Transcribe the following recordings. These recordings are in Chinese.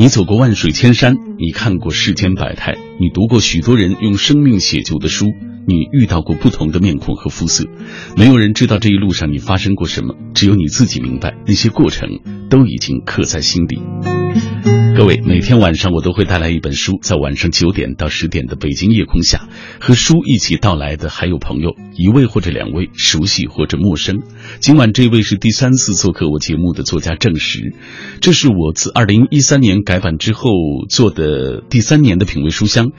你走过万水千山，你看过世间百态，你读过许多人用生命写就的书，你遇到过不同的面孔和肤色。没有人知道这一路上你发生过什么，只有你自己明白，那些过程都已经刻在心里。各位，每天晚上我都会带来一本书，在晚上九点到十点的北京夜空下，和书一起到来的还有朋友，一位或者两位，熟悉或者陌生。今晚这位是第三次做客我节目的作家郑石，这是我自二零一三年改版之后做的第三年的品味书香。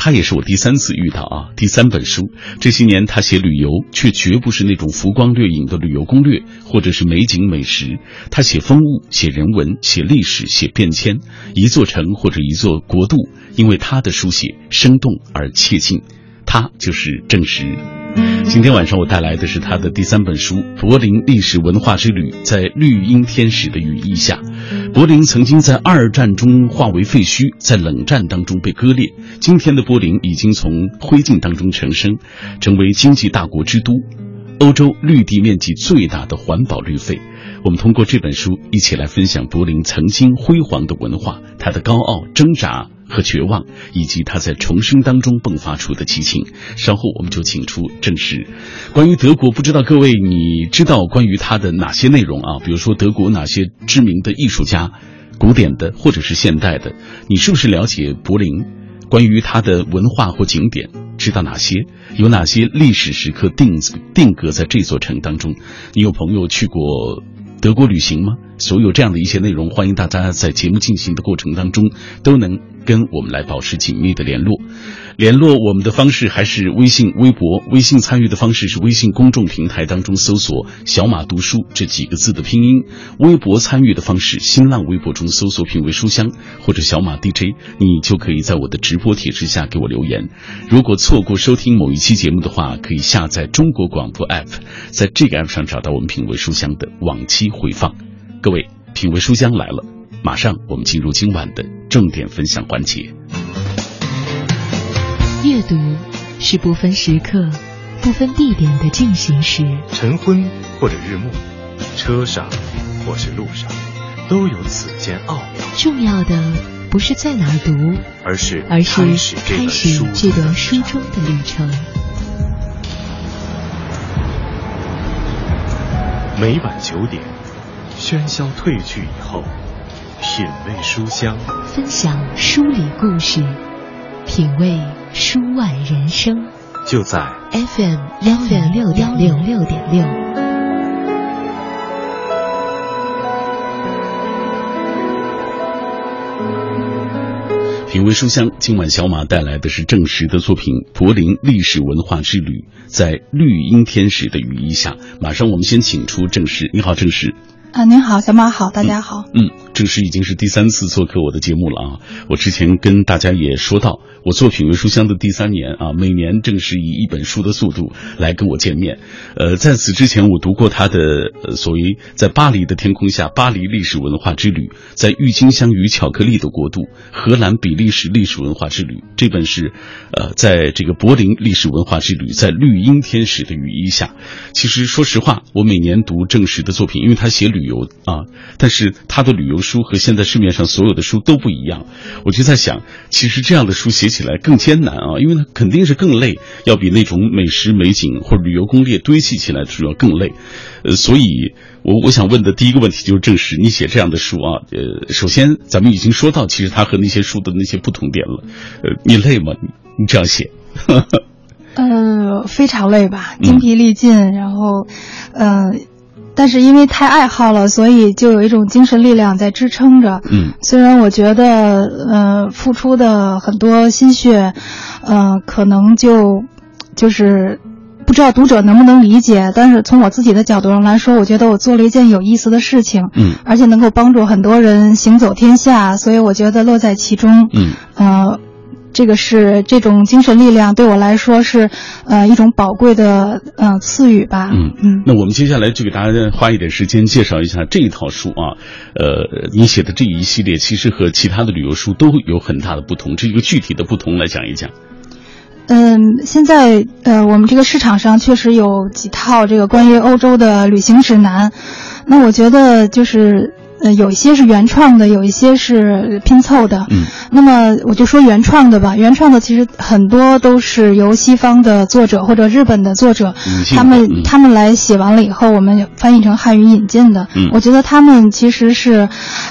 他也是我第三次遇到啊，第三本书。这些年他写旅游，却绝不是那种浮光掠影的旅游攻略，或者是美景美食。他写风物，写人文，写历史，写变迁。一座城或者一座国度，因为他的书写生动而切近。他就是郑石。今天晚上我带来的是他的第三本书《柏林历史文化之旅》，在绿茵天使的羽翼下，柏林曾经在二战中化为废墟，在冷战当中被割裂。今天的柏林已经从灰烬当中重生，成为经济大国之都，欧洲绿地面积最大的环保绿肺。我们通过这本书一起来分享柏林曾经辉煌的文化，它的高傲挣扎。和绝望，以及他在重生当中迸发出的激情。稍后我们就请出正式关于德国，不知道各位你知道关于他的哪些内容啊？比如说德国哪些知名的艺术家，古典的或者是现代的？你是不是了解柏林？关于它的文化或景点，知道哪些？有哪些历史时刻定定格在这座城当中？你有朋友去过？德国旅行吗？所有这样的一些内容，欢迎大家在节目进行的过程当中都能跟我们来保持紧密的联络。联络我们的方式还是微信、微博。微信参与的方式是微信公众平台当中搜索“小马读书”这几个字的拼音。微博参与的方式，新浪微博中搜索“品味书香”或者“小马 DJ”，你就可以在我的直播帖之下给我留言。如果错过收听某一期节目的话，可以下载中国广播 app，在这个 app 上找到我们“品味书香”的往期回放。各位，品味书香来了，马上我们进入今晚的重点分享环节。阅读是不分时刻、不分地点的进行时。晨昏或者日暮，车上或是路上，都有此间奥妙。重要的不是在哪儿读，而是而是开始这段书中的旅程。每晚九点，喧嚣褪去以后，品味书香，分享书里故事。品味书外人生，就在 FM 幺零六点六六点六。品味书香，今晚小马带来的是郑石的作品《柏林历史文化之旅》，在绿荫天使的羽翼下。马上我们先请出郑石，你好，郑石。啊，您好，小马好，大家好。嗯，正式已经是第三次做客我的节目了啊。我之前跟大家也说到，我做品味书香的第三年啊，每年正是以一本书的速度来跟我见面。呃，在此之前，我读过他的呃所谓在巴黎的天空下，巴黎历史文化之旅，在郁金香与巧克力的国度，荷兰比利时历史文化之旅。这本是呃，在这个柏林历史文化之旅，在绿荫天使的羽翼下。其实说实话，我每年读正史的作品，因为他写。旅游啊，但是他的旅游书和现在市面上所有的书都不一样。我就在想，其实这样的书写起来更艰难啊，因为它肯定是更累，要比那种美食美景或旅游攻略堆砌起来主要更累。呃，所以我我想问的第一个问题就是，正是你写这样的书啊，呃，首先咱们已经说到，其实它和那些书的那些不同点了。呃，你累吗？你这样写？呃，非常累吧，精疲力尽，然后，呃。但是因为太爱好了，所以就有一种精神力量在支撑着。嗯，虽然我觉得，呃，付出的很多心血，呃，可能就，就是不知道读者能不能理解。但是从我自己的角度上来说，我觉得我做了一件有意思的事情。嗯，而且能够帮助很多人行走天下，所以我觉得乐在其中。嗯，呃。这个是这种精神力量对我来说是，呃，一种宝贵的呃赐予吧。嗯嗯。那我们接下来就给大家花一点时间介绍一下这一套书啊，呃，你写的这一系列其实和其他的旅游书都有很大的不同，这一个具体的不同来讲一讲。嗯，现在呃，我们这个市场上确实有几套这个关于欧洲的旅行指南，那我觉得就是。呃，有一些是原创的，有一些是拼凑的。嗯，那么我就说原创的吧。原创的其实很多都是由西方的作者或者日本的作者，他们他们来写完了以后，我们翻译成汉语引进的。嗯，我觉得他们其实是，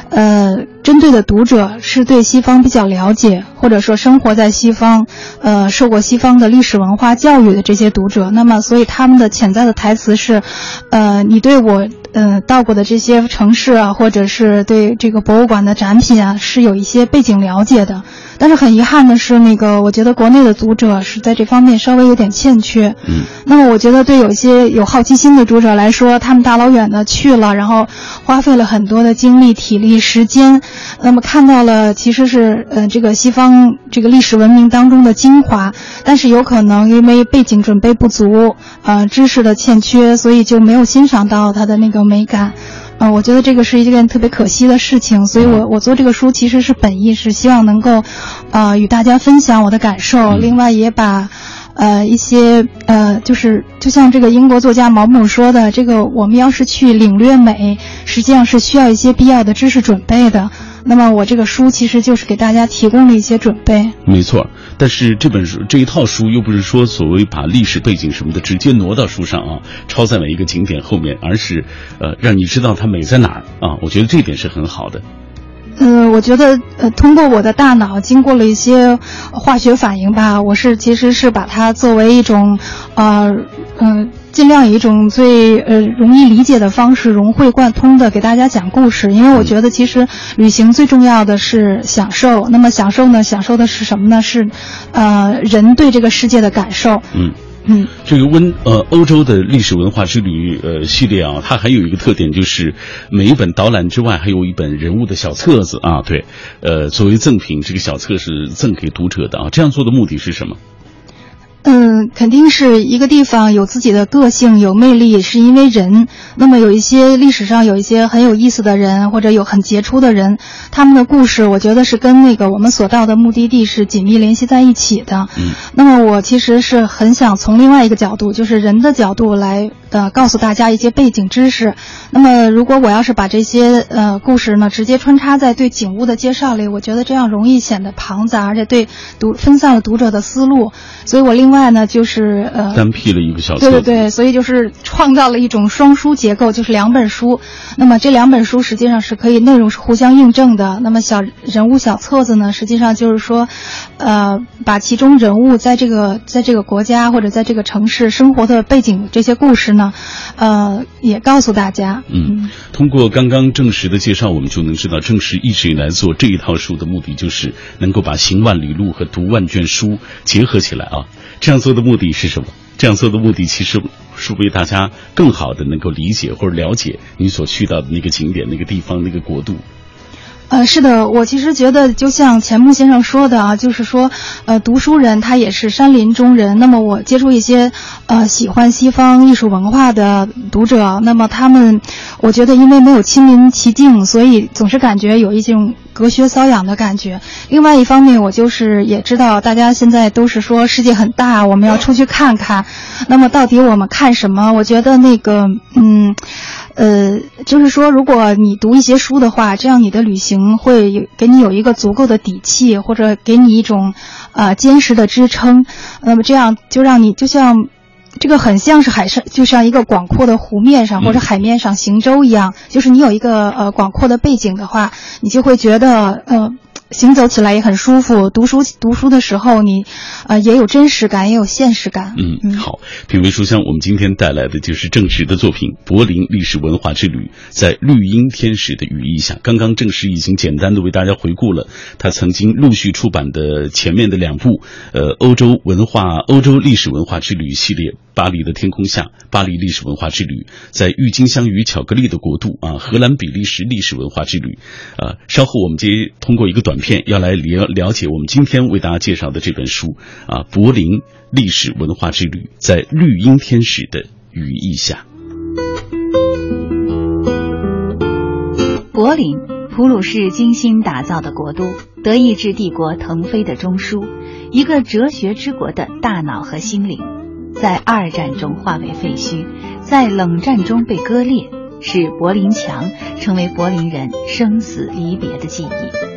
呃，针对的读者是对西方比较了解，或者说生活在西方，呃，受过西方的历史文化教育的这些读者。那么，所以他们的潜在的台词是，呃，你对我。呃，到过的这些城市啊，或者是对这个博物馆的展品啊，是有一些背景了解的。但是很遗憾的是，那个我觉得国内的读者是在这方面稍微有点欠缺。嗯，那么我觉得对有些有好奇心的读者来说，他们大老远的去了，然后花费了很多的精力、体力、时间，那么看到了其实是呃这个西方这个历史文明当中的精华，但是有可能因为背景准备不足，呃知识的欠缺，所以就没有欣赏到它的那个美感。嗯，我觉得这个是一件特别可惜的事情，所以我我做这个书其实是本意是希望能够，呃，与大家分享我的感受，另外也把，呃，一些呃，就是就像这个英国作家毛姆说的，这个我们要是去领略美，实际上是需要一些必要的知识准备的。那么我这个书其实就是给大家提供了一些准备。没错，但是这本书这一套书又不是说所谓把历史背景什么的直接挪到书上啊，抄在每一个景点后面，而是呃让你知道它美在哪儿啊。我觉得这点是很好的。嗯，我觉得呃通过我的大脑经过了一些化学反应吧，我是其实是把它作为一种呃嗯。尽量以一种最呃容易理解的方式融会贯通的给大家讲故事，因为我觉得其实旅行最重要的是享受。那么享受呢？享受的是什么呢？是，呃，人对这个世界的感受。嗯嗯，这个温呃欧洲的历史文化之旅呃系列啊，它还有一个特点就是每一本导览之外还有一本人物的小册子啊，对，呃作为赠品，这个小册是赠给读者的啊。这样做的目的是什么？嗯，肯定是一个地方有自己的个性、有魅力，是因为人。那么有一些历史上有一些很有意思的人，或者有很杰出的人，他们的故事，我觉得是跟那个我们所到的目的地是紧密联系在一起的。嗯，那么我其实是很想从另外一个角度，就是人的角度来呃告诉大家一些背景知识。那么如果我要是把这些呃故事呢直接穿插在对景物的介绍里，我觉得这样容易显得庞杂，而且对读分散了读者的思路。所以我另外。呢，就是呃，单辟了一个小册，对对对，所以就是创造了一种双书结构，就是两本书。那么这两本书实际上是可以内容是互相印证的。那么小人物小册子呢，实际上就是说，呃，把其中人物在这个在这个国家或者在这个城市生活的背景这些故事呢，呃，也告诉大家。嗯，通过刚刚正实的介绍，我们就能知道，正实一直以来做这一套书的目的，就是能够把行万里路和读万卷书结合起来啊。这样做的目的是什么？这样做的目的其实是为大家更好的能够理解或者了解你所去到的那个景点、那个地方、那个国度。呃，是的，我其实觉得就像钱穆先生说的啊，就是说，呃，读书人他也是山林中人。那么我接触一些，呃，喜欢西方艺术文化的读者，那么他们，我觉得因为没有亲临其境，所以总是感觉有一种隔靴搔痒的感觉。另外一方面，我就是也知道大家现在都是说世界很大，我们要出去看看。那么到底我们看什么？我觉得那个，嗯。呃，就是说，如果你读一些书的话，这样你的旅行会有给你有一个足够的底气，或者给你一种，呃，坚实的支撑。那么这样就让你就像，这个很像是海上，就像一个广阔的湖面上或者海面上行舟一样，就是你有一个呃广阔的背景的话，你就会觉得呃。行走起来也很舒服，读书读书的时候，你，呃，也有真实感，也有现实感。嗯，好，品味书香，我们今天带来的就是郑石的作品《柏林历史文化之旅》，在绿荫天使的羽翼下。刚刚郑石已经简单的为大家回顾了他曾经陆续出版的前面的两部，呃，欧洲文化、欧洲历史文化之旅系列。巴黎的天空下，巴黎历史文化之旅，在郁金香与巧克力的国度啊，荷兰比利时历史文化之旅，呃，稍后我们接通过一个短片要来了了解我们今天为大家介绍的这本书啊，柏林历史文化之旅，在绿荫天使的羽翼下。柏林，普鲁士精心打造的国都，德意志帝国腾飞的中枢，一个哲学之国的大脑和心灵。在二战中化为废墟，在冷战中被割裂，使柏林墙成为柏林人生死离别的记忆。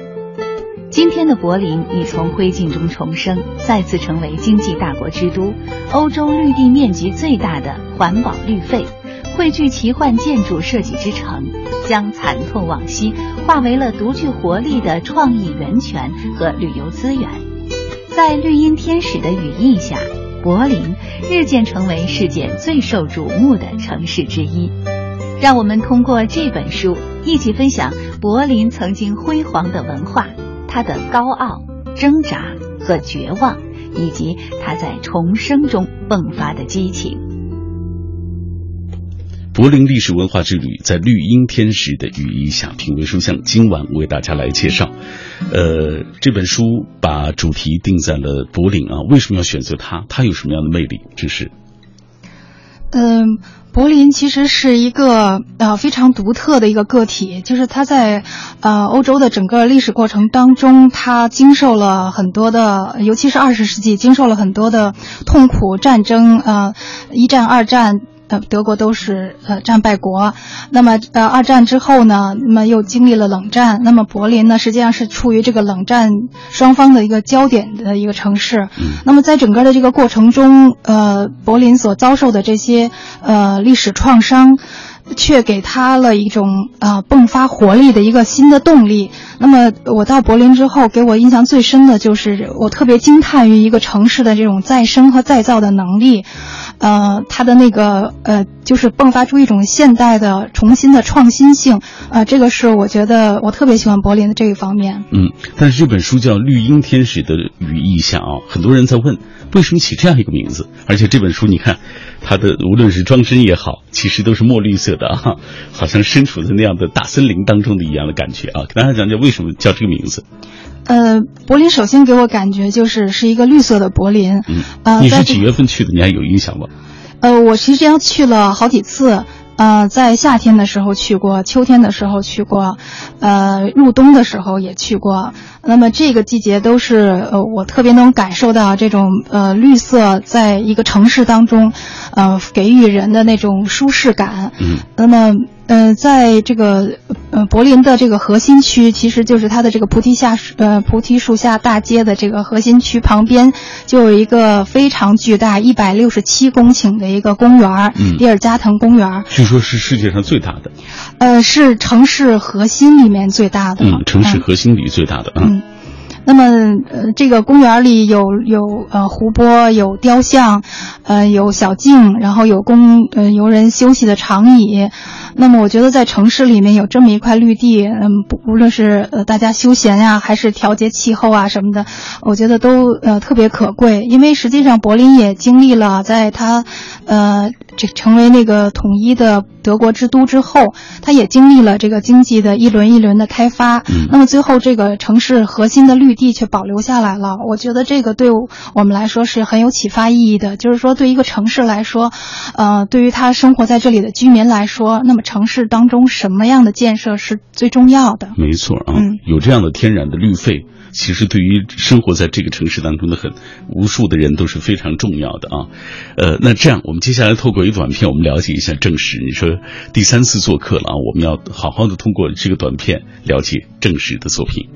今天的柏林已从灰烬中重生，再次成为经济大国之都，欧洲绿地面积最大的环保绿肺，汇聚奇幻建筑设计之城，将惨痛往昔化为了独具活力的创意源泉和旅游资源。在绿茵天使的羽翼下，柏林日渐成为世界最受瞩目的城市之一。让我们通过这本书一起分享柏林曾经辉煌的文化。他的高傲、挣扎和绝望，以及他在重生中迸发的激情。柏林历史文化之旅，在绿茵天使的羽翼下，品味书香。今晚为大家来介绍，呃，这本书把主题定在了柏林啊。为什么要选择它？它有什么样的魅力？这是，嗯。柏林其实是一个呃非常独特的一个个体，就是它在呃欧洲的整个历史过程当中，它经受了很多的，尤其是二十世纪，经受了很多的痛苦战争，呃，一战、二战。呃，德国都是呃战败国，那么呃二战之后呢，那么又经历了冷战，那么柏林呢实际上是处于这个冷战双方的一个焦点的一个城市。那么在整个的这个过程中，呃，柏林所遭受的这些呃历史创伤。却给他了一种啊迸发活力的一个新的动力。那么我到柏林之后，给我印象最深的就是我特别惊叹于一个城市的这种再生和再造的能力，呃，它的那个呃，就是迸发出一种现代的重新的创新性。呃，这个是我觉得我特别喜欢柏林的这一方面。嗯，但是这本书叫《绿茵天使的羽翼下》啊，很多人在问为什么起这样一个名字，而且这本书你看。它的无论是装帧也好，其实都是墨绿色的啊，好像身处在那样的大森林当中的一样的感觉啊。给大家讲讲为什么叫这个名字？呃，柏林首先给我感觉就是是一个绿色的柏林。嗯，呃，你是几月份去的？你还有印象吗？呃，我其实要去了好几次。呃，在夏天的时候去过，秋天的时候去过，呃，入冬的时候也去过。那么这个季节都是呃，我特别能感受到这种呃绿色在一个城市当中，呃，给予人的那种舒适感。嗯。那么。嗯，在这个呃柏林的这个核心区，其实就是它的这个菩提下呃菩提树下大街的这个核心区旁边，就有一个非常巨大一百六十七公顷的一个公园嗯，蒂尔加滕公园据说是世界上最大的。呃，是城市核心里面最大的。嗯，城市核心里最大的。嗯。那么，呃，这个公园里有有呃湖泊，有雕像，呃，有小径，然后有供呃游人休息的长椅。那么，我觉得在城市里面有这么一块绿地，嗯，无论是呃大家休闲呀，还是调节气候啊什么的，我觉得都呃特别可贵。因为实际上柏林也经历了在它，呃，这成为那个统一的德国之都之后，它也经历了这个经济的一轮一轮的开发。嗯。那么最后这个城市核心的绿。绿地却保留下来了，我觉得这个对我们来说是很有启发意义的。就是说，对一个城市来说，呃，对于他生活在这里的居民来说，那么城市当中什么样的建设是最重要的？没错啊，嗯，有这样的天然的绿肺。其实对于生活在这个城市当中的很无数的人都是非常重要的啊，呃，那这样我们接下来透过一短片，我们了解一下正史。你说第三次做客了啊，我们要好好的通过这个短片了解正史的作品。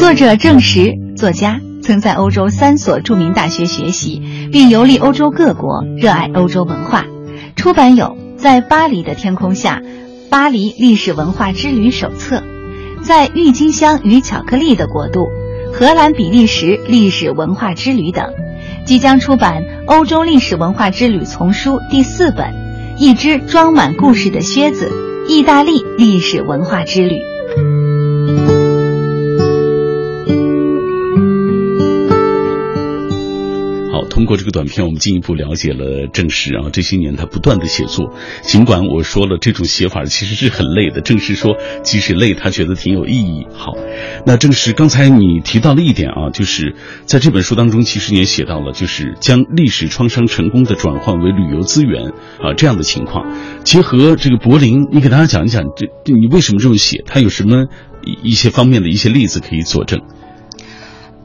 作者郑石，作家，曾在欧洲三所著名大学学习，并游历欧洲各国，热爱欧洲文化。出版有《在巴黎的天空下》《巴黎历史文化之旅手册》。在郁金香与巧克力的国度，荷兰比利时历史文化之旅等，即将出版《欧洲历史文化之旅丛书》第四本，《一只装满故事的靴子：意大利历史文化之旅》。通过这个短片，我们进一步了解了郑石啊。这些年他不断的写作，尽管我说了这种写法其实是很累的。郑石说，即使累，他觉得挺有意义。好，那郑石刚才你提到了一点啊，就是在这本书当中，其实也写到了，就是将历史创伤成功的转换为旅游资源啊这样的情况。结合这个柏林，你给大家讲一讲，这你为什么这么写？它有什么一些方面的一些例子可以佐证？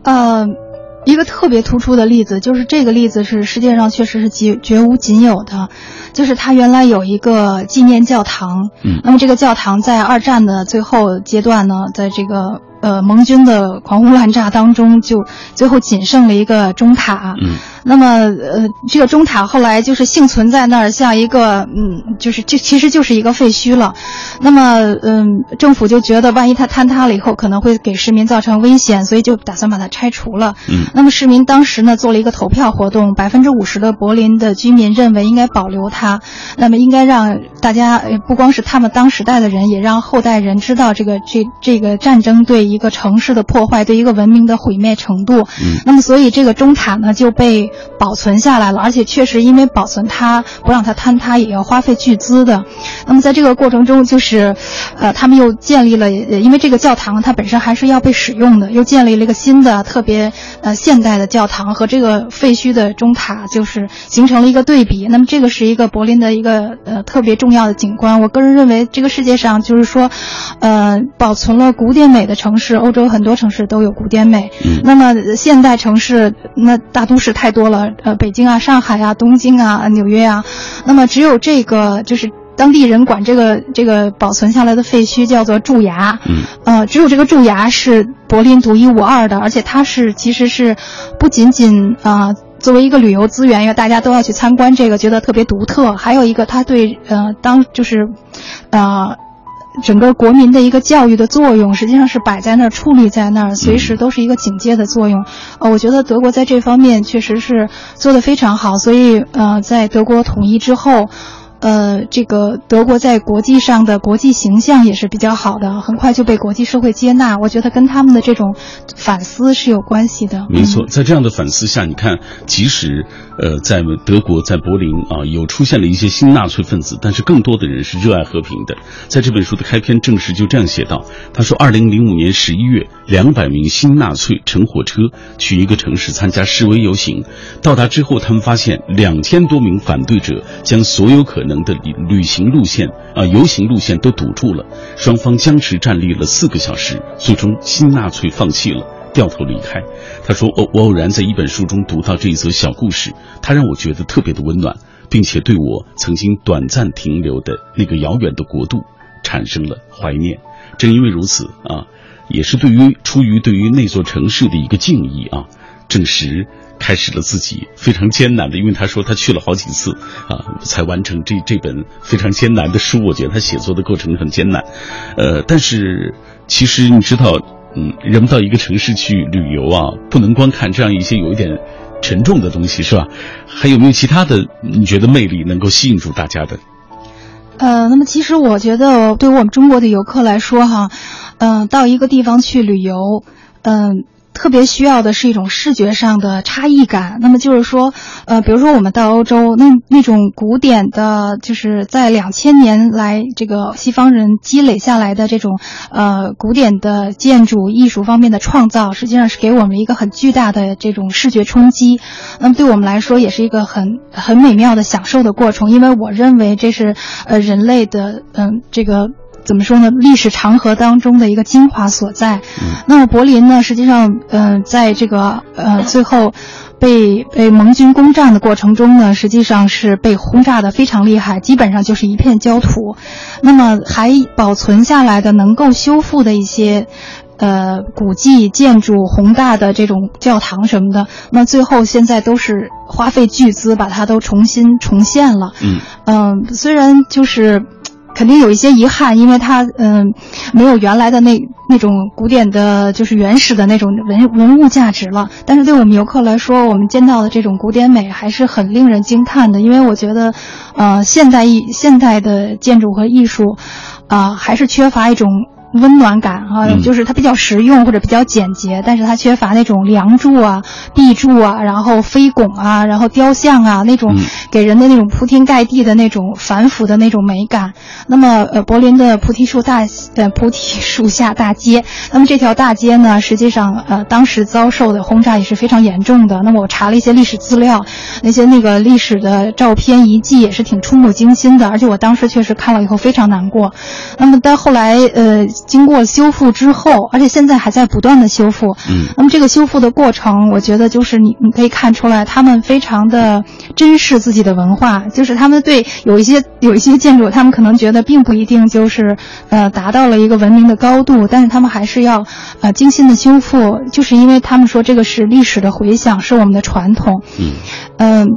呃。一个特别突出的例子，就是这个例子是世界上确实是绝绝无仅有的，就是它原来有一个纪念教堂，嗯。那么这个教堂在二战的最后阶段呢，在这个呃盟军的狂轰滥炸当中，就最后仅剩了一个钟塔，嗯那么，呃，这个中塔后来就是幸存在那儿，像一个，嗯，就是就其实就是一个废墟了。那么，嗯，政府就觉得万一它坍塌了以后，可能会给市民造成危险，所以就打算把它拆除了。嗯那么市民当时呢做了一个投票活动，百分之五十的柏林的居民认为应该保留它，那么应该让大家呃不光是他们当时代的人，也让后代人知道这个这这个战争对一个城市的破坏，对一个文明的毁灭程度。嗯那么所以这个中塔呢就被保存下来了，而且确实因为保存它不让它坍塌也要花费巨资的。那么在这个过程中，就是，呃，他们又建立了，呃因为这个教堂它本身还是要被使用的，又建立了一个新的特别呃现代的教堂和这个废墟的钟塔，就是形成了一个对比。那么这个是一个柏林的一个呃特别重要的景观。我个人认为，这个世界上就是说，呃，保存了古典美的城市，欧洲很多城市都有古典美。嗯那么呃现代城市，那大都市太多了，呃，北京啊、上海啊、东京啊、纽约啊，那么只有这个就是。当地人管这个这个保存下来的废墟叫做蛀牙，嗯呃，只有这个蛀牙是柏林独一无二的，而且它是其实是不仅仅啊、呃作为一个旅游资源，因为大家都要去参观这个，觉得特别独特。还有一个，它对呃当就是，呃。整个国民的一个教育的作用，实际上是摆在那儿、矗立在那儿，随时都是一个警戒的作用。呃，我觉得德国在这方面确实是做得非常好，所以呃，在德国统一之后。呃，这个德国在国际上的国际形象也是比较好的，很快就被国际社会接纳。我觉得跟他们的这种反思是有关系的。没错，在这样的反思下，你看，即使呃在德国在柏林啊有出现了一些新纳粹分子，但是更多的人是热爱和平的。在这本书的开篇，正式就这样写道：他说，二零零五年十一月，两百名新纳粹乘火车去一个城市参加示威游行，到达之后，他们发现两千多名反对者将所有可能的旅旅行路线啊、游行路线都堵住了，双方僵持站立了四个小时，最终新纳粹放弃了。掉头离开。他说：“偶我偶然在一本书中读到这一则小故事，它让我觉得特别的温暖，并且对我曾经短暂停留的那个遥远的国度产生了怀念。正因为如此啊，也是对于出于对于那座城市的一个敬意啊，证实开始了自己非常艰难的，因为他说他去了好几次啊，才完成这这本非常艰难的书。我觉得他写作的过程很艰难，呃，但是其实你知道。”嗯，人们到一个城市去旅游啊，不能光看这样一些有一点沉重的东西，是吧？还有没有其他的你觉得魅力能够吸引住大家的？呃，那么其实我觉得，对于我们中国的游客来说，哈，嗯、到一个地方去旅游，嗯、特别需要的是一种视觉上的差异感。那么就是说，呃，比如说我们到欧洲，那那种古典的，就是在两千年来这个西方人积累下来的这种呃古典的建筑艺术方面的创造，实际上是给我们一个很巨大的这种视觉冲击。那么对我们来说，也是一个很很美妙的享受的过程，因为我认为这是呃人类的嗯这个。怎么说呢？历史长河当中的一个精华所在。那么柏林呢，实际上，呃，在这个呃最后被被盟军攻占的过程中呢，实际上是被轰炸的非常厉害，基本上就是一片焦土。那么还保存下来的能够修复的一些。呃，古迹建筑、宏大的这种教堂什么的，那最后现在都是花费巨资把它都重新重现了。嗯嗯、虽然就是肯定有一些遗憾，因为它嗯、没有原来的那那种古典的，就是原始的那种文文物价值了。但是对我们游客来说，我们见到的这种古典美还是很令人惊叹的，因为我觉得，呃，现代艺现代的建筑和艺术，啊、还是缺乏一种。温暖感啊，嗯就是它比较实用或者比较简洁，但是它缺乏那种梁柱啊、壁柱啊，然后飞拱啊，然后雕像啊那种嗯给人的那种铺天盖地的那种繁复的那种美感。那么，呃，柏林的菩提树大呃菩提树下大街，那么这条大街呢，实际上呃当时遭受的轰炸也是非常严重的。那么我查了一些历史资料，那些那个历史的照片遗迹也是挺触目惊心的，而且我当时确实看了以后非常难过。那么到后来，呃，经过修复之后，而且现在还在不断的修复。嗯，那么这个修复的过程，我觉得就是你你可以看出来，他们非常的珍视自己的文化，就是他们对有一些有一些建筑，他们可能觉得并不一定就是呃达到了一个文明的高度，但是他们还是要呃精心的修复，就是因为他们说这个是历史的回响，是我们的传统。嗯，嗯。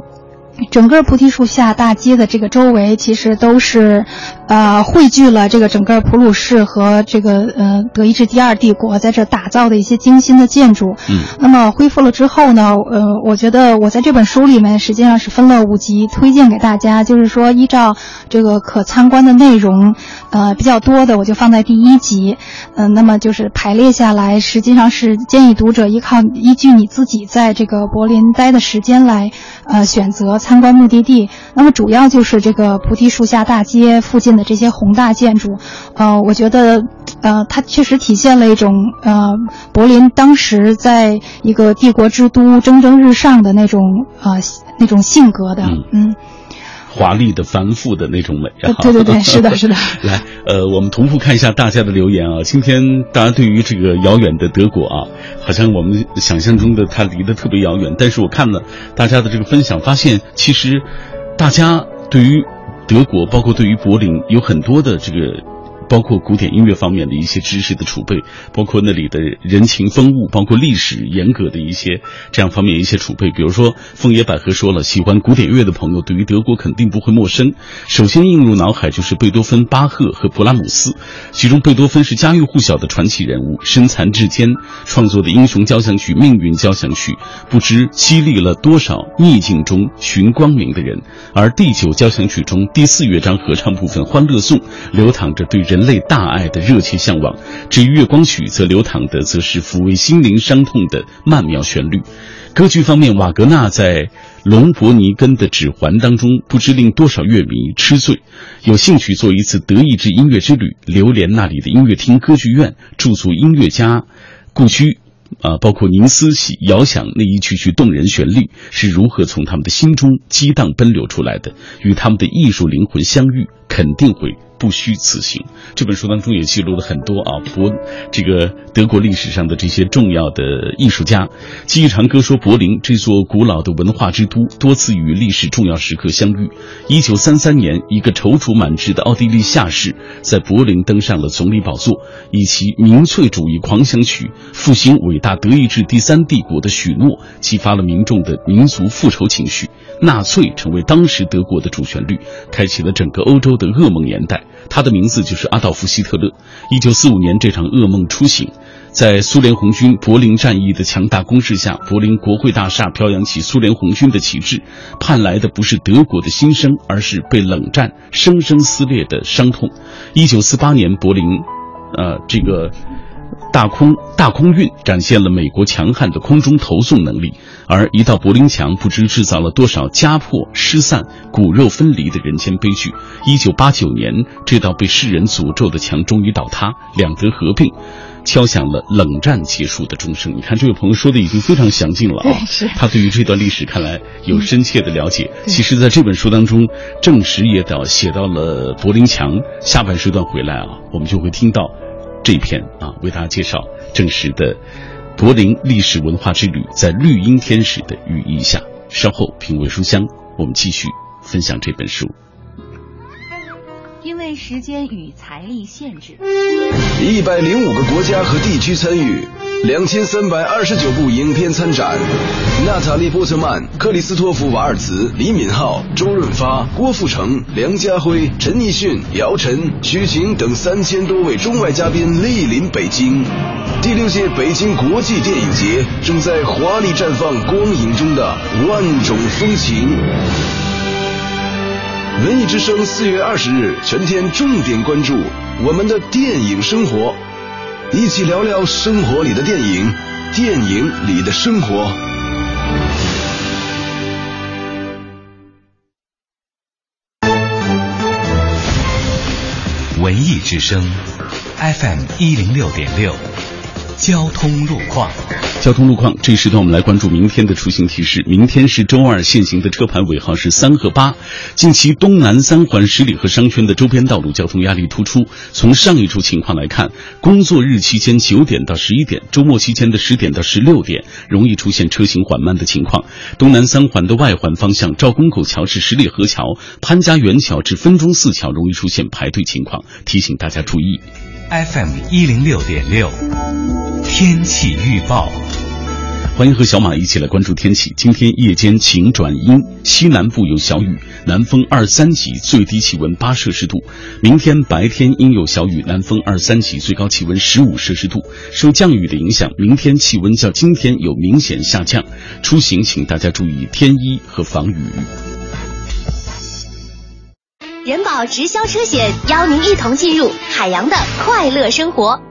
整个菩提树下大街的这个周围，其实都是，呃，汇聚了这个整个普鲁士和这个呃德意志第二帝国在这打造的一些精心的建筑。嗯。那么恢复了之后呢，呃，我觉得我在这本书里面实际上是分了五集推荐给大家，就是说依照这个可参观的内容，呃，比较多的我就放在第一集。嗯，那么就是排列下来，实际上是建议读者依靠依据你自己在这个柏林待的时间来，呃，选择。参观目的地，那么主要就是这个菩提树下大街附近的这些宏大建筑，呃，我觉得，呃，它确实体现了一种呃柏林当时在一个帝国之都蒸蒸日上的那种呃那种性格的，嗯。华丽的、繁复的那种美，对对对，是的，是的。来，呃，我们同步看一下大家的留言啊。今天大家对于这个遥远的德国啊，好像我们想象中的它离得特别遥远。但是我看了大家的这个分享，发现其实大家对于德国，包括对于柏林，有很多的这个。包括古典音乐方面的一些知识的储备，包括那里的人情风物，包括历史严格的一些这样方面一些储备。比如说，枫叶百合说了，喜欢古典乐的朋友对于德国肯定不会陌生。首先映入脑海就是贝多芬、巴赫和勃拉姆斯，其中贝多芬是家喻户晓的传奇人物，身残志坚创作的英雄交响曲《命运交响曲》，不知激励了多少逆境中寻光明的人。而第九交响曲中第四乐章合唱部分《欢乐颂》，流淌着对人。类大爱的热切向往，至于月光曲，则流淌的则是抚慰心灵伤痛的曼妙旋律。歌剧方面，瓦格纳在《隆伯尼根的指环》当中，不知令多少乐迷痴醉。有兴趣做一次德意志音乐之旅，流连那里的音乐厅、歌剧院，驻足音乐家故居。啊，包括宁斯喜遥想那一曲曲动人旋律是如何从他们的心中激荡奔流出来的，与他们的艺术灵魂相遇，肯定会不虚此行。这本书当中也记录了很多啊，柏这个德国历史上的这些重要的艺术家。记忆长歌说，柏林这座古老的文化之都，多次与历史重要时刻相遇。一九三三年，一个踌躇满志的奥地利下士在柏林登上了总理宝座，以其民粹主义狂想曲复兴伟。大德意志第三帝国的许诺，激发了民众的民族复仇情绪。纳粹成为当时德国的主旋律，开启了整个欧洲的噩梦年代。他的名字就是阿道夫·希特勒。一九四五年，这场噩梦初醒，在苏联红军柏林战役的强大攻势下，柏林国会大厦飘扬起苏联红军的旗帜，盼来的不是德国的新生，而是被冷战生生撕裂的伤痛。一九四八年，柏林，呃，这个。大空大空运展现了美国强悍的空中投送能力，而一道柏林墙不知制造了多少家破失散、骨肉分离的人间悲剧。一九八九年，这道被世人诅咒的墙终于倒塌，两德合并，敲响了冷战结束的钟声。你看，这位朋友说的已经非常详尽了啊！他对于这段历史看来有深切的了解。其实，在这本书当中，正史也到写到了柏林墙。下半时段回来啊，我们就会听到。这一篇啊，为大家介绍正实的柏林历史文化之旅，在绿荫天使的羽翼下。稍后品味书香，我们继续分享这本书。因为时间与财力限制，一百零五个国家和地区参与。两千三百二十九部影片参展，娜塔莉·波特曼、克里斯托弗·瓦尔茨、李敏镐、周润发、郭富城、梁家辉、陈奕迅、姚晨、徐晴等三千多位中外嘉宾莅临北京。第六届北京国际电影节正在华丽绽放光影中的万种风情。文艺之声四月二十日全天重点关注我们的电影生活。一起聊聊生活里的电影，电影里的生活。文艺之声，FM 一零六点六，交通路况。交通路况，这一时段我们来关注明天的出行提示。明天是周二，限行的车牌尾号是三和八。近期东南三环十里河商圈的周边道路交通压力突出。从上一周情况来看，工作日期间九点到十一点，周末期间的十点到十六点，容易出现车行缓慢的情况。东南三环的外环方向，赵公口桥至十里河桥、潘家园桥至分钟寺桥容易出现排队情况，提醒大家注意。FM 一零六点六，天气预报。欢迎和小马一起来关注天气。今天夜间晴转阴，西南部有小雨，南风二三级，最低气温八摄氏度。明天白天阴有小雨，南风二三级，最高气温十五摄氏度。受降雨的影响，明天气温较今天有明显下降。出行请大家注意添衣和防雨。人保直销车险邀您一同进入海洋的快乐生活。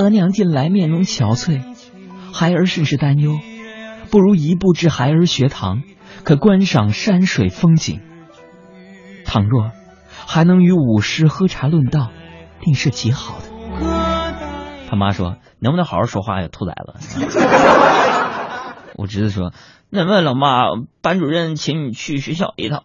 额娘近来面容憔悴，孩儿甚是担忧，不如移步至孩儿学堂，可观赏山水风景。倘若还能与武师喝茶论道，定是极好的。”他妈说：“能不能好好说话呀，兔崽子！” 我侄子说。那问老妈，班主任请你去学校一趟。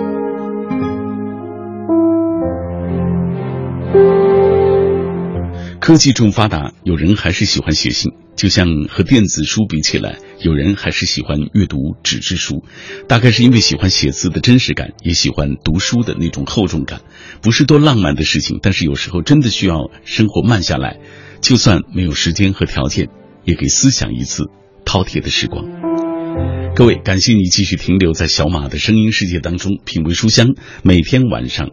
科技这么发达，有人还是喜欢写信，就像和电子书比起来，有人还是喜欢阅读纸质书。大概是因为喜欢写字的真实感，也喜欢读书的那种厚重感。不是多浪漫的事情，但是有时候真的需要生活慢下来，就算没有时间和条件，也给思想一次饕餮的时光。各位，感谢你继续停留在小马的声音世界当中，品味书香。每天晚上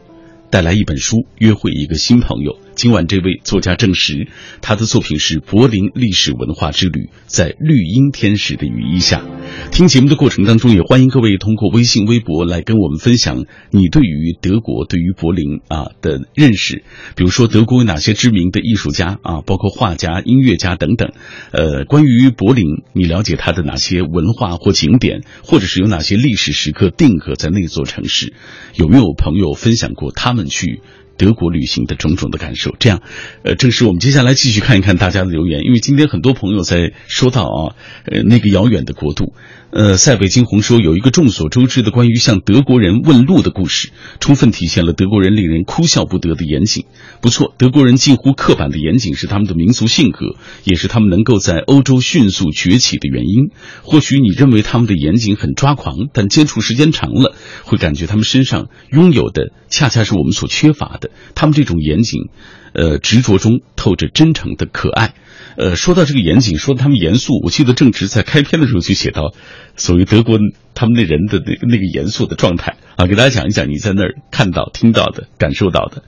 带来一本书，约会一个新朋友。今晚这位作家证实，他的作品是《柏林历史文化之旅》，在绿荫天使的羽翼下。听节目的过程当中，也欢迎各位通过微信、微博来跟我们分享你对于德国、对于柏林啊的认识。比如说，德国有哪些知名的艺术家啊，包括画家、音乐家等等。呃，关于柏林，你了解它的哪些文化或景点，或者是有哪些历史时刻定格在那座城市？有没有朋友分享过他去？德国旅行的种种的感受，这样，呃，正是我们接下来继续看一看大家的留言，因为今天很多朋友在说到啊，呃，那个遥远的国度。呃，塞北惊鸿说有一个众所周知的关于向德国人问路的故事，充分体现了德国人令人哭笑不得的严谨。不错，德国人近乎刻板的严谨是他们的民族性格，也是他们能够在欧洲迅速崛起的原因。或许你认为他们的严谨很抓狂，但接触时间长了，会感觉他们身上拥有的恰恰是我们所缺乏的。他们这种严谨，呃，执着中透着真诚的可爱。呃，说到这个严谨，说他们严肃，我记得正直在开篇的时候就写到，所谓德国他们那人的那那个严肃的状态啊，给大家讲一讲你在那儿看到、听到的、感受到的。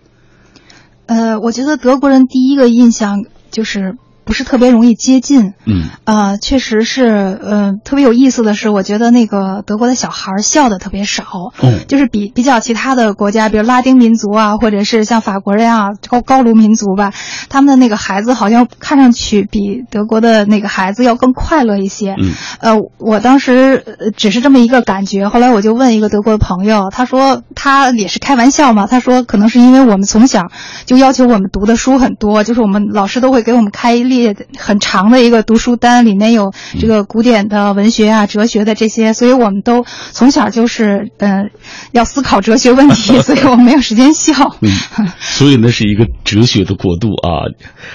呃，我觉得德国人第一个印象就是。不是特别容易接近，嗯，呃，确实是，呃，特别有意思的是，我觉得那个德国的小孩笑的特别少，嗯，就是比比较其他的国家，比如拉丁民族啊，或者是像法国人啊，高高卢民族吧，他们的那个孩子好像看上去比德国的那个孩子要更快乐一些，嗯，呃，我当时只是这么一个感觉，后来我就问一个德国的朋友，他说他也是开玩笑嘛，他说可能是因为我们从小就要求我们读的书很多，就是我们老师都会给我们开一列。很长的一个读书单，里面有这个古典的文学啊、哲学的这些，所以我们都从小就是嗯、呃、要思考哲学问题，所以我们没有时间笑。嗯，所以那是一个哲学的国度啊。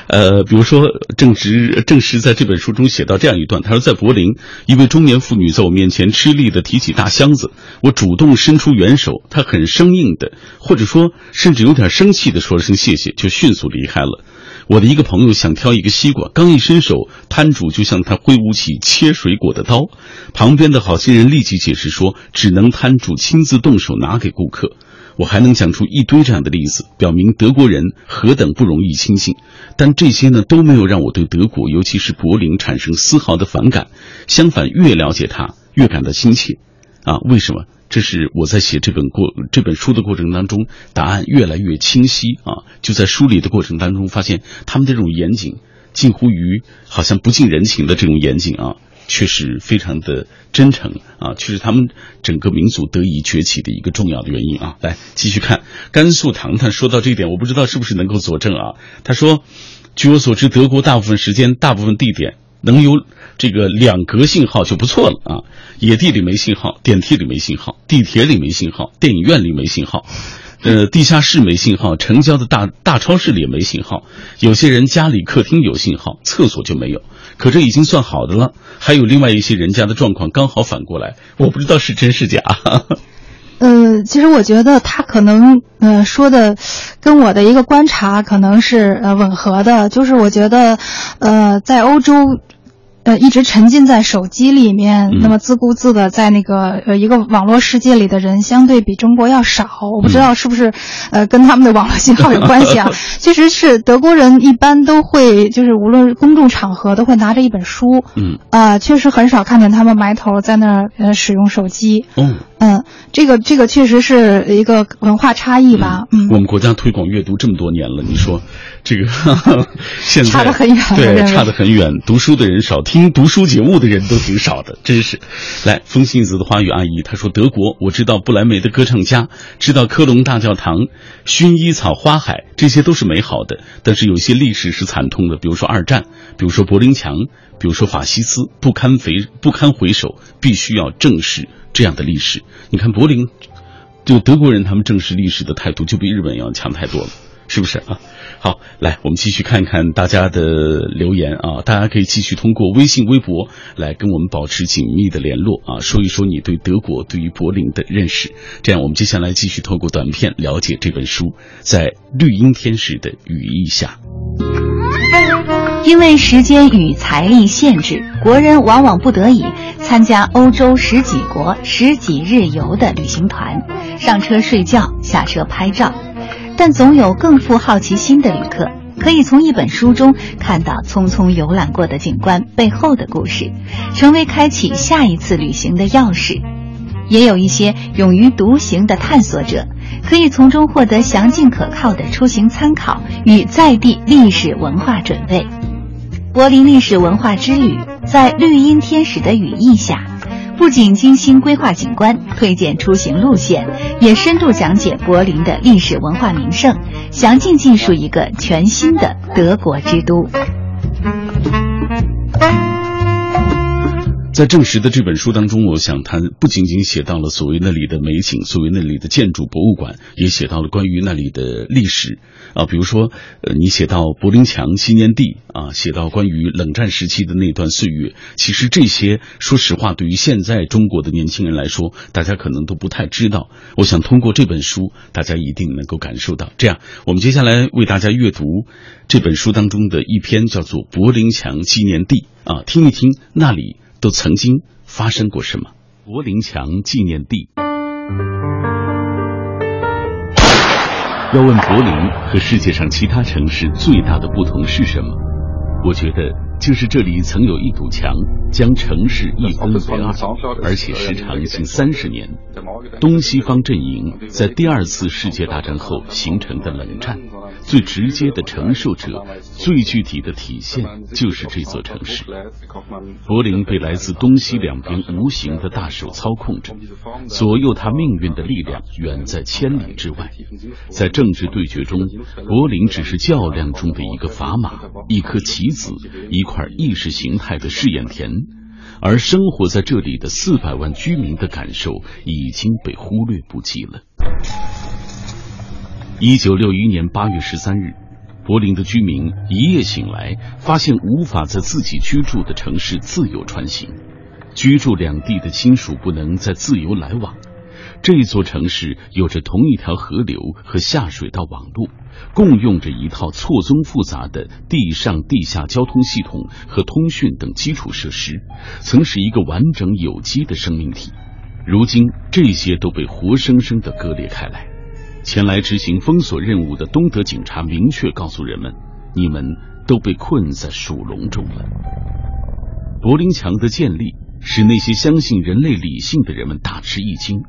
呃，比如说郑直郑实在这本书中写到这样一段，他说在柏林，一位中年妇女在我面前吃力的提起大箱子，我主动伸出援手，她很生硬的，或者说甚至有点生气的说了声谢谢，就迅速离开了。我的一个朋友想挑一个西刚一伸手，摊主就向他挥舞起切水果的刀。旁边的好心人立即解释说，只能摊主亲自动手拿给顾客。我还能讲出一堆这样的例子，表明德国人何等不容易亲近。但这些呢，都没有让我对德国，尤其是柏林产生丝毫的反感。相反，越了解他，越感到亲切。啊，为什么？这是我在写这本过这本书的过程当中，答案越来越清晰啊！就在梳理的过程当中，发现他们这种严谨，近乎于好像不近人情的这种严谨啊，却是非常的真诚啊，却是他们整个民族得以崛起的一个重要的原因啊！来继续看，甘肃糖糖说到这一点，我不知道是不是能够佐证啊？他说，据我所知，德国大部分时间、大部分地点能有。这个两格信号就不错了啊！野地里没信号，电梯里没信号，地铁里没信号，电影院里没信号，呃，地下室没信号，城郊的大大超市里也没信号。有些人家里客厅有信号，厕所就没有。可这已经算好的了。还有另外一些人家的状况刚好反过来，我不知道是真是假。呃，其实我觉得他可能呃说的，跟我的一个观察可能是呃吻合的，就是我觉得，呃，在欧洲。呃，一直沉浸在手机里面，那么自顾自的在那个呃一个网络世界里的人，相对比中国要少。我不知道是不是呃跟他们的网络信号有关系啊？其实是德国人一般都会，就是无论公众场合都会拿着一本书，嗯，啊，确实很少看见他们埋头在那儿呃使用手机。嗯嗯，这个这个确实是一个文化差异吧。嗯，我们国家推广阅读这么多年了，你说这个 现在差得很远，对，差得很远，读书的人少。听读书节目的人都挺少的，真是。来，风信子的花语阿姨她说：“德国，我知道不莱梅的歌唱家，知道科隆大教堂、薰衣草花海，这些都是美好的。但是有些历史是惨痛的，比如说二战，比如说柏林墙，比如说法西斯，不堪回不堪回首，必须要正视这样的历史。你看柏林，就德国人他们正视历史的态度就比日本要强太多了，是不是啊？”好，来，我们继续看看大家的留言啊！大家可以继续通过微信、微博来跟我们保持紧密的联络啊，说一说你对德国、对于柏林的认识。这样，我们接下来继续透过短片了解这本书，在绿茵天使的羽翼下。因为时间与财力限制，国人往往不得已参加欧洲十几国十几日游的旅行团，上车睡觉，下车拍照。但总有更富好奇心的旅客，可以从一本书中看到匆匆游览过的景观背后的故事，成为开启下一次旅行的钥匙。也有一些勇于独行的探索者，可以从中获得详尽可靠的出行参考与在地历史文化准备。柏林历史文化之旅，在绿茵天使的羽翼下。不仅精心规划景观、推荐出行路线，也深度讲解柏林的历史文化名胜，详尽记述一个全新的德国之都。在证实的这本书当中，我想他不仅仅写到了所谓那里的美景，所谓那里的建筑博物馆，也写到了关于那里的历史啊，比如说，呃，你写到柏林墙纪念地啊，写到关于冷战时期的那段岁月。其实这些，说实话，对于现在中国的年轻人来说，大家可能都不太知道。我想通过这本书，大家一定能够感受到。这样，我们接下来为大家阅读这本书当中的一篇，叫做《柏林墙纪念地》啊，听一听那里。都曾经发生过什么？柏林墙纪念地。要问柏林和世界上其他城市最大的不同是什么？我觉得就是这里曾有一堵墙，将城市一分为二，而且时长近三十年。东西方阵营在第二次世界大战后形成的冷战。最直接的承受者，最具体的体现就是这座城市。柏林被来自东西两边无形的大手操控着，左右他命运的力量远在千里之外。在政治对决中，柏林只是较量中的一个砝码，一颗棋子，一块意识形态的试验田。而生活在这里的四百万居民的感受已经被忽略不计了。一九六一年八月十三日，柏林的居民一夜醒来，发现无法在自己居住的城市自由穿行，居住两地的亲属不能再自由来往。这座城市有着同一条河流和下水道网络，共用着一套错综复杂的地上地下交通系统和通讯等基础设施，曾是一个完整有机的生命体。如今，这些都被活生生的割裂开来。前来执行封锁任务的东德警察明确告诉人们：“你们都被困在鼠笼中了。”柏林墙的建立使那些相信人类理性的人们大吃一惊。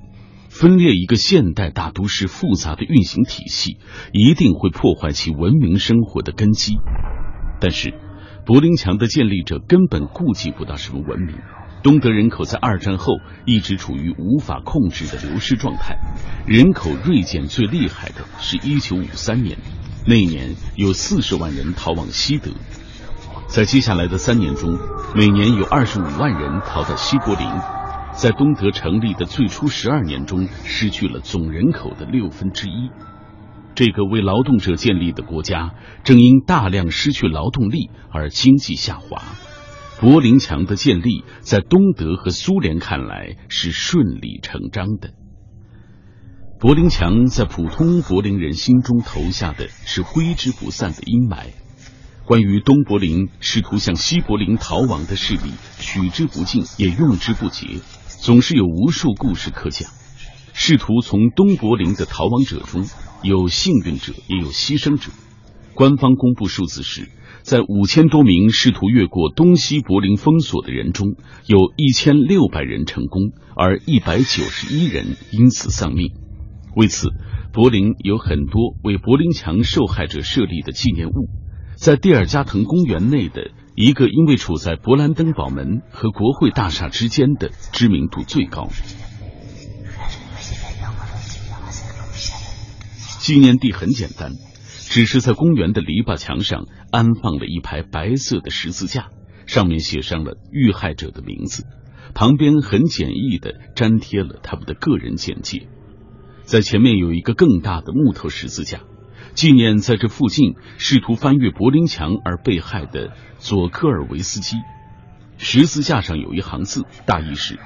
分裂一个现代大都市复杂的运行体系，一定会破坏其文明生活的根基。但是，柏林墙的建立者根本顾及不到什么文明。东德人口在二战后一直处于无法控制的流失状态，人口锐减最厉害的是一九五三年，那一年有四十万人逃往西德，在接下来的三年中，每年有二十五万人逃到西柏林，在东德成立的最初十二年中，失去了总人口的六分之一。这个为劳动者建立的国家，正因大量失去劳动力而经济下滑。柏林墙的建立，在东德和苏联看来是顺理成章的。柏林墙在普通柏林人心中投下的是挥之不散的阴霾。关于东柏林试图向西柏林逃亡的势力，取之不尽也用之不竭，总是有无数故事可讲。试图从东柏林的逃亡者中，有幸运者，也有牺牲者。官方公布数字时。在五千多名试图越过东西柏林封锁的人中，有一千六百人成功，而一百九十一人因此丧命。为此，柏林有很多为柏林墙受害者设立的纪念物。在蒂尔加滕公园内的一个，因为处在勃兰登堡门和国会大厦之间的，知名度最高。纪念地很简单。只是在公园的篱笆墙上安放了一排白色的十字架，上面写上了遇害者的名字，旁边很简易的粘贴了他们的个人简介。在前面有一个更大的木头十字架，纪念在这附近试图翻越柏林墙而被害的佐科尔维斯基。十字架上有一行字，大意是：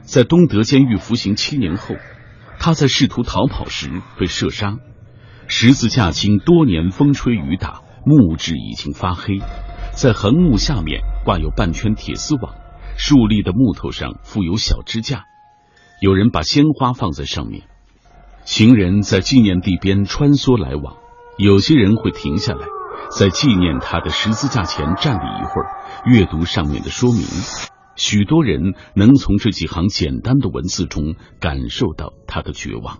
在东德监狱服刑七年后，他在试图逃跑时被射杀。十字架经多年风吹雨打，木质已经发黑。在横木下面挂有半圈铁丝网，竖立的木头上附有小支架。有人把鲜花放在上面。行人在纪念地边穿梭来往，有些人会停下来，在纪念他的十字架前站立一会儿，阅读上面的说明。许多人能从这几行简单的文字中感受到他的绝望。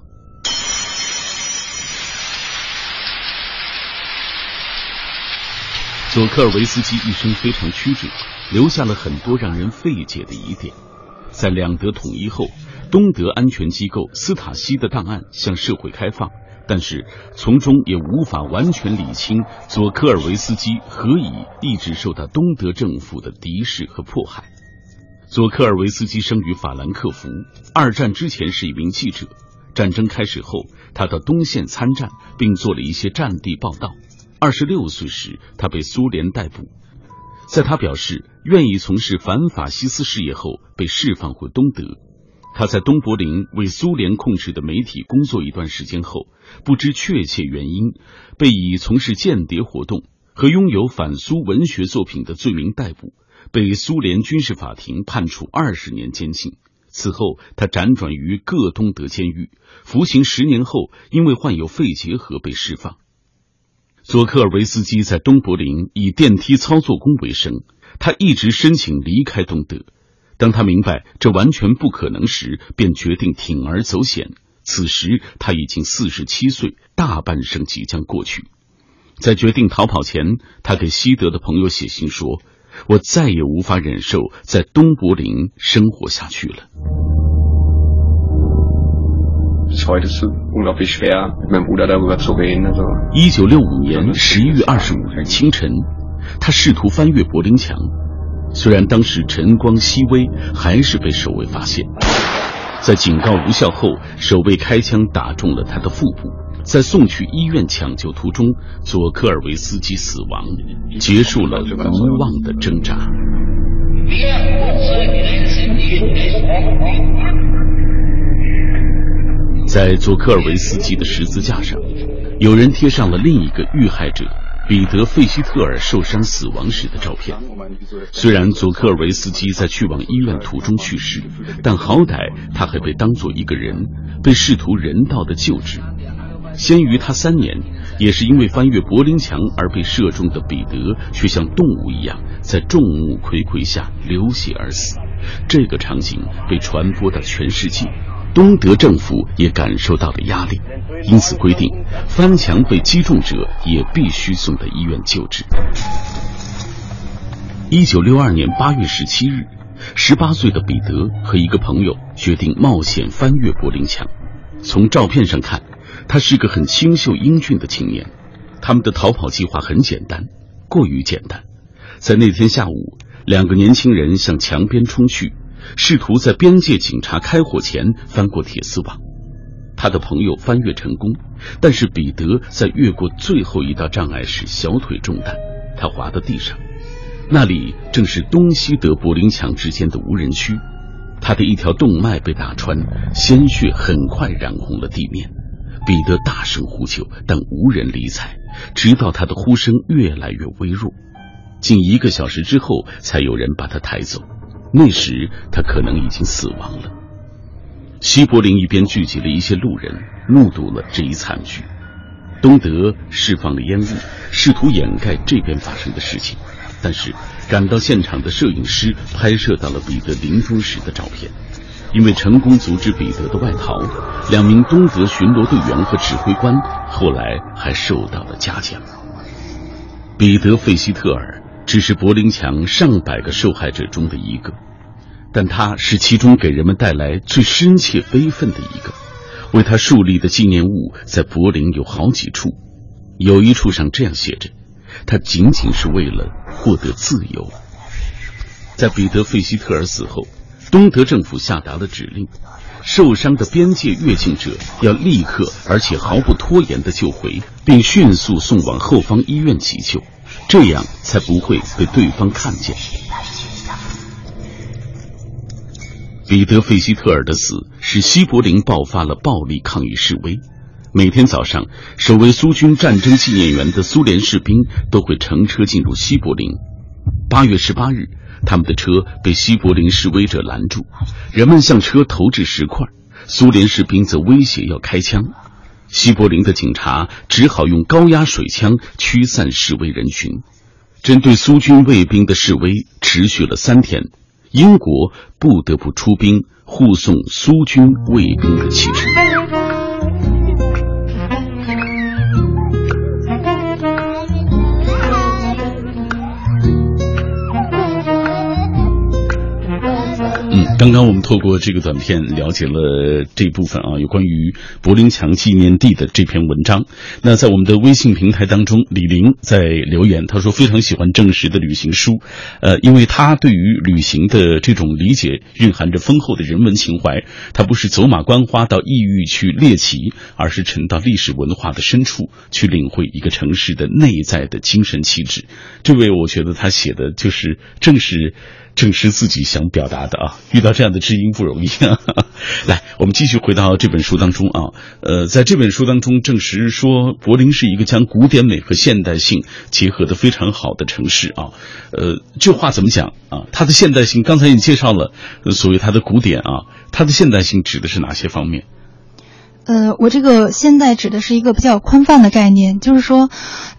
佐科尔维斯基一生非常曲折，留下了很多让人费解的疑点。在两德统一后，东德安全机构斯塔西的档案向社会开放，但是从中也无法完全理清佐科尔维斯基何以一直受到东德政府的敌视和迫害。佐科尔维斯基生于法兰克福，二战之前是一名记者。战争开始后，他到东线参战，并做了一些战地报道。二十六岁时，他被苏联逮捕。在他表示愿意从事反法西斯事业后，被释放回东德。他在东柏林为苏联控制的媒体工作一段时间后，不知确切原因，被以从事间谍活动和拥有反苏文学作品的罪名逮捕，被苏联军事法庭判处二十年监禁。此后，他辗转于各东德监狱，服刑十年后，因为患有肺结核被释放。佐科尔维斯基在东柏林以电梯操作工为生，他一直申请离开东德。当他明白这完全不可能时，便决定铤而走险。此时他已经四十七岁，大半生即将过去。在决定逃跑前，他给西德的朋友写信说：“我再也无法忍受在东柏林生活下去了。”一九六五年十一月二十五日清晨，他试图翻越柏林墙。虽然当时晨光熹微，还是被守卫发现。在警告无效后，守卫开枪打中了他的腹部。在送去医院抢救途中，佐科尔维斯基死亡，结束了无望的挣扎。在佐科尔维斯基的十字架上，有人贴上了另一个遇害者。彼得·费希特尔受伤死亡时的照片。虽然佐科尔维斯基在去往医院途中去世，但好歹他还被当作一个人，被试图人道的救治。先于他三年，也是因为翻越柏林墙而被射中的彼得，却像动物一样在众目睽睽下流血而死。这个场景被传播到全世界。东德政府也感受到了压力，因此规定，翻墙被击中者也必须送到医院救治。一九六二年八月十七日，十八岁的彼得和一个朋友决定冒险翻越柏林墙。从照片上看，他是个很清秀英俊的青年。他们的逃跑计划很简单，过于简单。在那天下午，两个年轻人向墙边冲去。试图在边界警察开火前翻过铁丝网，他的朋友翻越成功，但是彼得在越过最后一道障碍时小腿中弹，他滑到地上。那里正是东西德柏林墙之间的无人区，他的一条动脉被打穿，鲜血很快染红了地面。彼得大声呼救，但无人理睬，直到他的呼声越来越微弱。近一个小时之后，才有人把他抬走。那时他可能已经死亡了。西柏林一边聚集了一些路人，目睹了这一惨剧。东德释放了烟雾，试图掩盖这边发生的事情。但是赶到现场的摄影师拍摄到了彼得临终时的照片。因为成功阻止彼得的外逃，两名东德巡逻队员和指挥官后来还受到了嘉奖。彼得·费希特尔。只是柏林墙上百个受害者中的一个，但他是其中给人们带来最深切悲愤的一个。为他树立的纪念物在柏林有好几处，有一处上这样写着：“他仅仅是为了获得自由。”在彼得·费希特尔死后，东德政府下达了指令：受伤的边界越境者要立刻而且毫不拖延的救回，并迅速送往后方医院急救。这样才不会被对方看见。彼得·费希特尔的死使西柏林爆发了暴力抗议示威。每天早上，守卫苏军战争纪念园的苏联士兵都会乘车进入西柏林。八月十八日，他们的车被西柏林示威者拦住，人们向车投掷石块，苏联士兵则威胁要开枪。西柏林的警察只好用高压水枪驱散示威人群。针对苏军卫兵的示威持续了三天，英国不得不出兵护送苏军卫兵的汽车。刚刚我们透过这个短片了解了这部分啊，有关于柏林墙纪念地的这篇文章。那在我们的微信平台当中，李玲在留言，他说非常喜欢郑实的旅行书，呃，因为他对于旅行的这种理解蕴含着丰厚的人文情怀。他不是走马观花到异域去猎奇，而是沉到历史文化的深处去领会一个城市的内在的精神气质。这位我觉得他写的就是正是。正是自己想表达的啊，遇到这样的知音不容易啊。来，我们继续回到这本书当中啊，呃，在这本书当中，证实说柏林是一个将古典美和现代性结合的非常好的城市啊。呃，这话怎么讲啊？它的现代性，刚才你介绍了所谓它的古典啊，它的现代性指的是哪些方面？呃，我这个现在指的是一个比较宽泛的概念，就是说，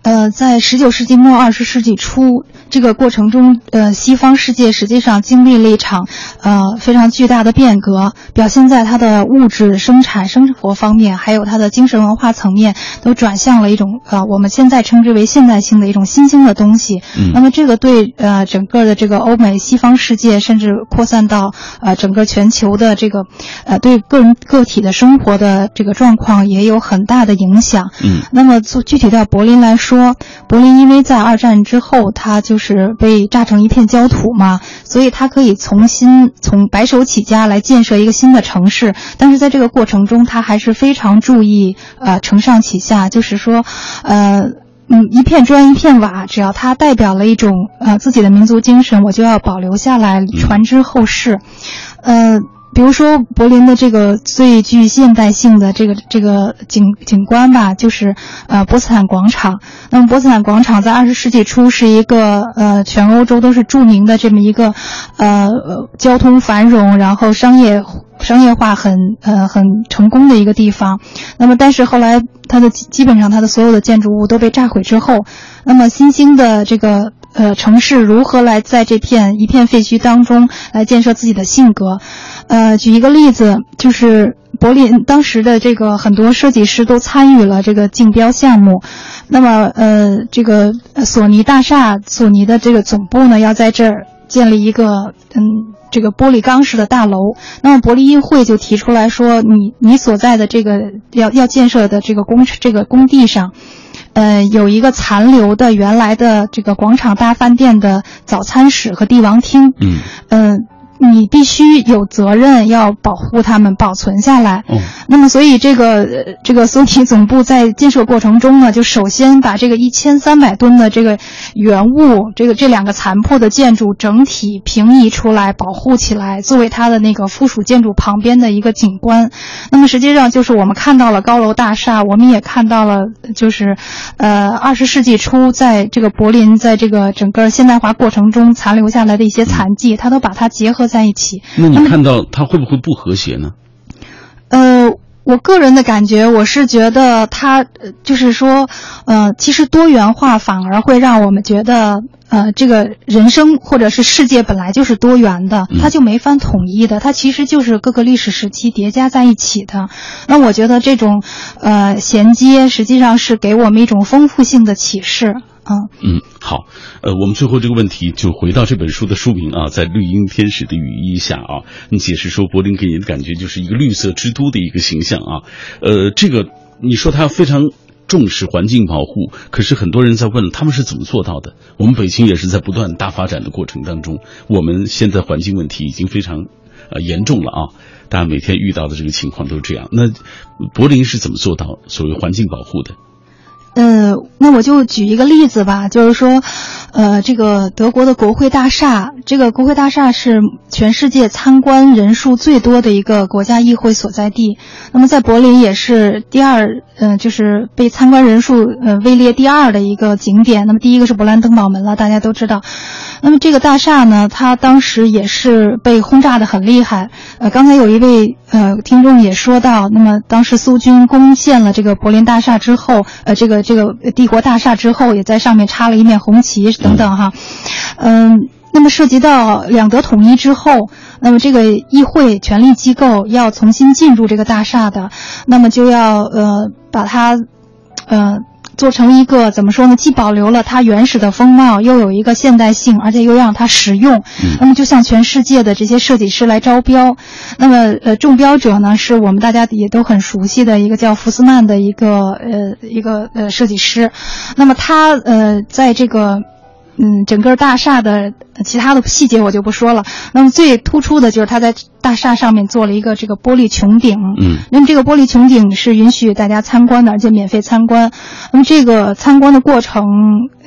呃，在十九世纪末二十世纪初这个过程中，呃，西方世界实际上经历了一场呃非常巨大的变革，表现在它的物质生产生活方面，还有它的精神文化层面，都转向了一种呃我们现在称之为现代性的一种新兴的东西。嗯。那么这个对呃整个的这个欧美西方世界，甚至扩散到呃整个全球的这个呃对个人个体的生活的。这个状况也有很大的影响。嗯，那么做具体到柏林来说，柏林因为在二战之后，它就是被炸成一片焦土嘛，所以它可以重新从白手起家来建设一个新的城市。但是在这个过程中，它还是非常注意呃承上启下，就是说，呃嗯一片砖一片瓦，只要它代表了一种呃自己的民族精神，我就要保留下来传之后世。呃。比如说柏林的这个最具现代性的这个这个景景观吧，就是呃波茨坦广场。那么波茨坦广场在二十世纪初是一个呃全欧洲都是著名的这么一个呃交通繁荣，然后商业商业化很呃很成功的一个地方。那么但是后来它的基本上它的所有的建筑物都被炸毁之后，那么新兴的这个。呃，城市如何来在这片一片废墟当中来建设自己的性格？呃，举一个例子，就是柏林当时的这个很多设计师都参与了这个竞标项目。那么，呃，这个索尼大厦，索尼的这个总部呢，要在这儿建立一个嗯，这个玻璃钢式的大楼。那么，柏林议会就提出来说，你你所在的这个要要建设的这个工这个工地上。呃，有一个残留的原来的这个广场大饭店的早餐室和帝王厅。嗯，嗯。你必须有责任要保护它们，保存下来。嗯，那么所以这个这个苏体总部在建设过程中呢，就首先把这个一千三百吨的这个原物，这个这两个残破的建筑整体平移出来，保护起来，作为它的那个附属建筑旁边的一个景观。那么实际上就是我们看到了高楼大厦，我们也看到了就是，呃，二十世纪初在这个柏林，在这个整个现代化过程中残留下来的一些残迹，它都把它结合。在一起，那你看到它会不会不和谐呢？呃，我个人的感觉，我是觉得它就是说，呃，其实多元化反而会让我们觉得，呃，这个人生或者是世界本来就是多元的，它就没法统一的，它其实就是各个历史时期叠加在一起的。那我觉得这种呃衔接，实际上是给我们一种丰富性的启示。啊嗯，好，呃，我们最后这个问题就回到这本书的书名啊，在绿荫天使的羽翼下啊，你解释说柏林给你的感觉就是一个绿色之都的一个形象啊，呃，这个你说他非常重视环境保护，可是很多人在问他们是怎么做到的？我们北京也是在不断大发展的过程当中，我们现在环境问题已经非常呃严重了啊，大家每天遇到的这个情况都是这样。那柏林是怎么做到所谓环境保护的？嗯，那我就举一个例子吧，就是说，呃，这个德国的国会大厦，这个国会大厦是全世界参观人数最多的一个国家议会所在地。那么在柏林也是第二，呃，就是被参观人数呃位列第二的一个景点。那么第一个是勃兰登堡门了，大家都知道。那么这个大厦呢，它当时也是被轰炸的很厉害。呃，刚才有一位呃听众也说到，那么当时苏军攻陷了这个柏林大厦之后，呃，这个。这个帝国大厦之后，也在上面插了一面红旗等等哈，嗯，那么涉及到两德统一之后，那么这个议会权力机构要重新进入这个大厦的，那么就要呃把它，呃做成一个怎么说呢？既保留了它原始的风貌，又有一个现代性，而且又让它实用。那么就向全世界的这些设计师来招标。那么呃，中标者呢是我们大家也都很熟悉的一个叫福斯曼的一个呃一个呃设计师。那么他呃在这个。嗯，整个大厦的其他的细节我就不说了。那么最突出的就是它在大厦上面做了一个这个玻璃穹顶。嗯，那么这个玻璃穹顶是允许大家参观的，而且免费参观。那么这个参观的过程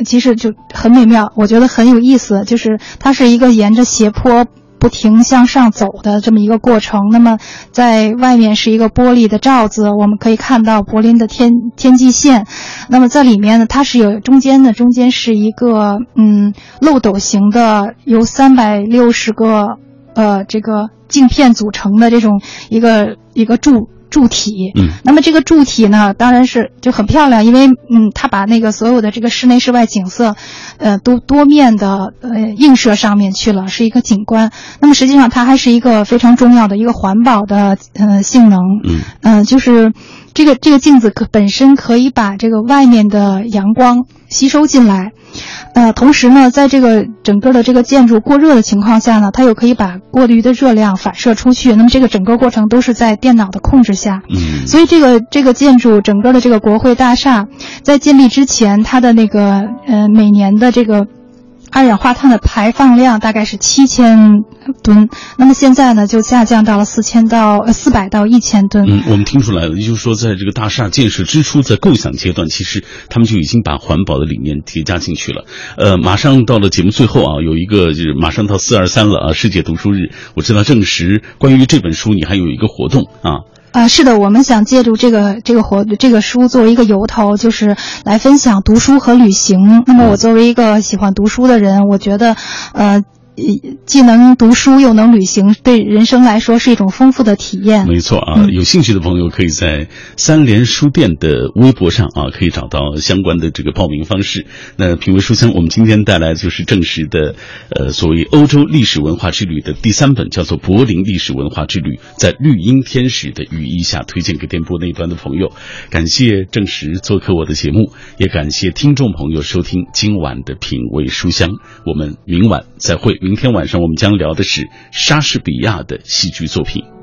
其实就很美妙，我觉得很有意思。就是它是一个沿着斜坡。不停向上走的这么一个过程。那么，在外面是一个玻璃的罩子，我们可以看到柏林的天天际线。那么在里面呢，它是有中间的，中间是一个嗯漏斗形的，由三百六十个呃这个镜片组成的这种一个一个柱。柱体，嗯，那么这个柱体呢，当然是就很漂亮，因为嗯，它把那个所有的这个室内室外景色，呃，都多面的呃映射上面去了，是一个景观。那么实际上它还是一个非常重要的一个环保的呃性能，嗯，嗯，就是这个这个镜子可本身可以把这个外面的阳光吸收进来。呃，同时呢，在这个整个的这个建筑过热的情况下呢，它又可以把过滤的热量反射出去。那么这个整个过程都是在电脑的控制下。嗯，所以这个这个建筑整个的这个国会大厦，在建立之前，它的那个呃每年的这个。二氧化碳的排放量大概是七千吨，那么现在呢就下降到了四千到呃四百到一千吨。嗯，我们听出来了，也就是说，在这个大厦建设之初，在构想阶段，其实他们就已经把环保的理念叠加进去了。呃，马上到了节目最后啊，有一个就是马上到四二三了啊，世界读书日，我知道证实关于这本书，你还有一个活动啊。啊，是的，我们想借助这个这个活这个书作为一个由头，就是来分享读书和旅行。那么，我作为一个喜欢读书的人，我觉得，呃。既能读书又能旅行，对人生来说是一种丰富的体验。没错啊，有兴趣的朋友可以在三联书店的微博上啊，可以找到相关的这个报名方式。那品味书香，我们今天带来的就是正实的，呃，所谓欧洲历史文化之旅的第三本，叫做《柏林历史文化之旅》，在绿茵天使的羽翼下，推荐给电波那端的朋友。感谢正实做客我的节目，也感谢听众朋友收听今晚的品味书香。我们明晚再会。明天晚上我们将聊的是莎士比亚的戏剧作品。